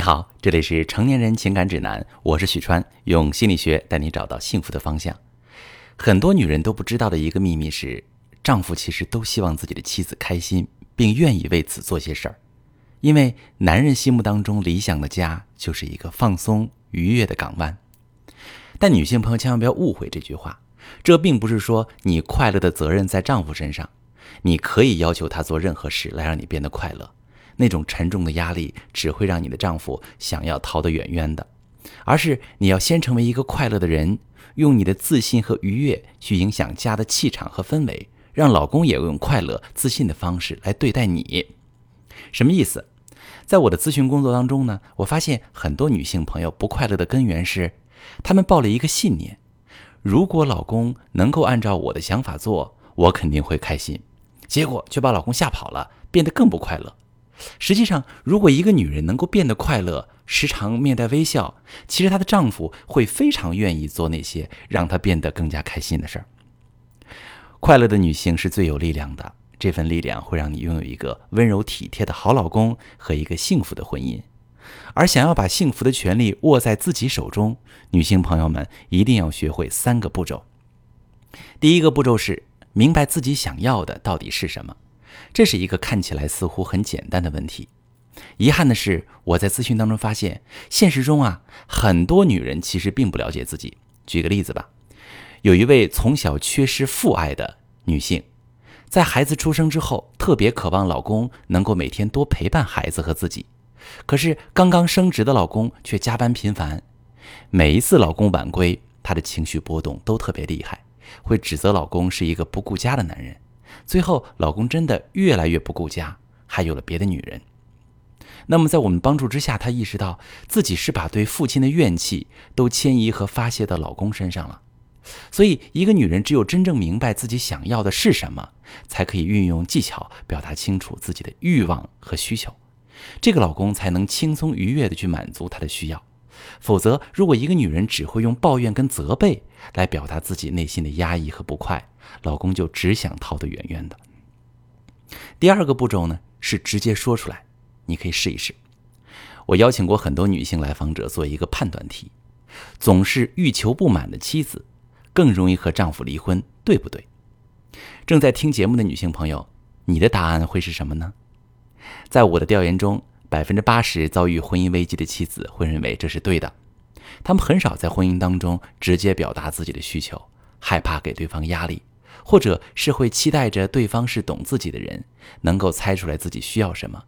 你好，这里是成年人情感指南，我是许川，用心理学带你找到幸福的方向。很多女人都不知道的一个秘密是，丈夫其实都希望自己的妻子开心，并愿意为此做些事儿。因为男人心目当中理想的家就是一个放松愉悦的港湾。但女性朋友千万不要误会这句话，这并不是说你快乐的责任在丈夫身上，你可以要求他做任何事来让你变得快乐。那种沉重的压力只会让你的丈夫想要逃得远远的，而是你要先成为一个快乐的人，用你的自信和愉悦去影响家的气场和氛围，让老公也用快乐、自信的方式来对待你。什么意思？在我的咨询工作当中呢，我发现很多女性朋友不快乐的根源是，她们抱了一个信念：如果老公能够按照我的想法做，我肯定会开心。结果却把老公吓跑了，变得更不快乐。实际上，如果一个女人能够变得快乐，时常面带微笑，其实她的丈夫会非常愿意做那些让她变得更加开心的事儿。快乐的女性是最有力量的，这份力量会让你拥有一个温柔体贴的好老公和一个幸福的婚姻。而想要把幸福的权利握在自己手中，女性朋友们一定要学会三个步骤。第一个步骤是明白自己想要的到底是什么。这是一个看起来似乎很简单的问题。遗憾的是，我在咨询当中发现，现实中啊，很多女人其实并不了解自己。举个例子吧，有一位从小缺失父爱的女性，在孩子出生之后，特别渴望老公能够每天多陪伴孩子和自己。可是刚刚升职的老公却加班频繁，每一次老公晚归，她的情绪波动都特别厉害，会指责老公是一个不顾家的男人。最后，老公真的越来越不顾家，还有了别的女人。那么，在我们帮助之下，她意识到自己是把对父亲的怨气都迁移和发泄到老公身上了。所以，一个女人只有真正明白自己想要的是什么，才可以运用技巧表达清楚自己的欲望和需求，这个老公才能轻松愉悦地去满足她的需要。否则，如果一个女人只会用抱怨跟责备来表达自己内心的压抑和不快，老公就只想逃得远远的。第二个步骤呢，是直接说出来，你可以试一试。我邀请过很多女性来访者做一个判断题：总是欲求不满的妻子，更容易和丈夫离婚，对不对？正在听节目的女性朋友，你的答案会是什么呢？在我的调研中。百分之八十遭遇婚姻危机的妻子会认为这是对的，他们很少在婚姻当中直接表达自己的需求，害怕给对方压力，或者是会期待着对方是懂自己的人，能够猜出来自己需要什么，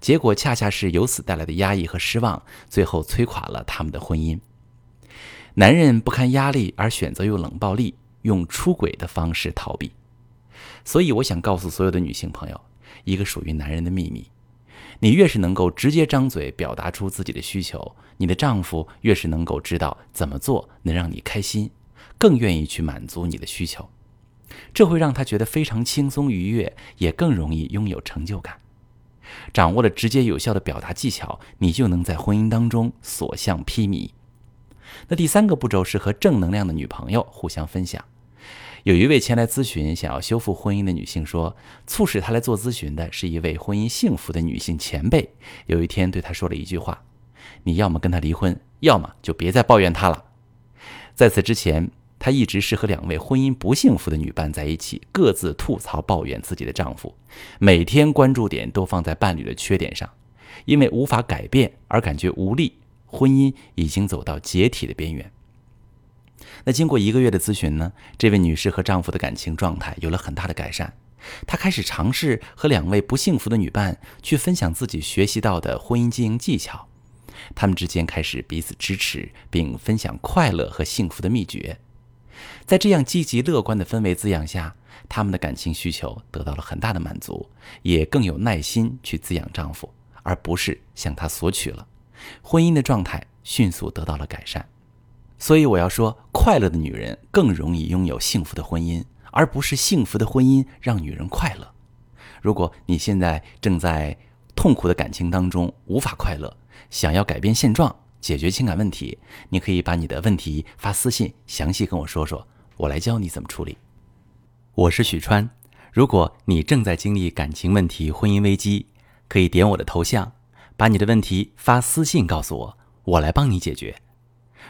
结果恰恰是由此带来的压抑和失望，最后摧垮了他们的婚姻。男人不堪压力而选择用冷暴力、用出轨的方式逃避，所以我想告诉所有的女性朋友，一个属于男人的秘密。你越是能够直接张嘴表达出自己的需求，你的丈夫越是能够知道怎么做能让你开心，更愿意去满足你的需求，这会让他觉得非常轻松愉悦，也更容易拥有成就感。掌握了直接有效的表达技巧，你就能在婚姻当中所向披靡。那第三个步骤是和正能量的女朋友互相分享。有一位前来咨询想要修复婚姻的女性说，促使她来做咨询的是一位婚姻幸福的女性前辈。有一天对她说了一句话：“你要么跟他离婚，要么就别再抱怨他了。”在此之前，她一直是和两位婚姻不幸福的女伴在一起，各自吐槽抱怨自己的丈夫，每天关注点都放在伴侣的缺点上，因为无法改变而感觉无力，婚姻已经走到解体的边缘。那经过一个月的咨询呢，这位女士和丈夫的感情状态有了很大的改善。她开始尝试和两位不幸福的女伴去分享自己学习到的婚姻经营技巧，他们之间开始彼此支持，并分享快乐和幸福的秘诀。在这样积极乐观的氛围滋养下，他们的感情需求得到了很大的满足，也更有耐心去滋养丈夫，而不是向他索取了。婚姻的状态迅速得到了改善。所以我要说，快乐的女人更容易拥有幸福的婚姻，而不是幸福的婚姻让女人快乐。如果你现在正在痛苦的感情当中无法快乐，想要改变现状、解决情感问题，你可以把你的问题发私信，详细跟我说说，我来教你怎么处理。我是许川，如果你正在经历感情问题、婚姻危机，可以点我的头像。把你的问题发私信告诉我，我来帮你解决。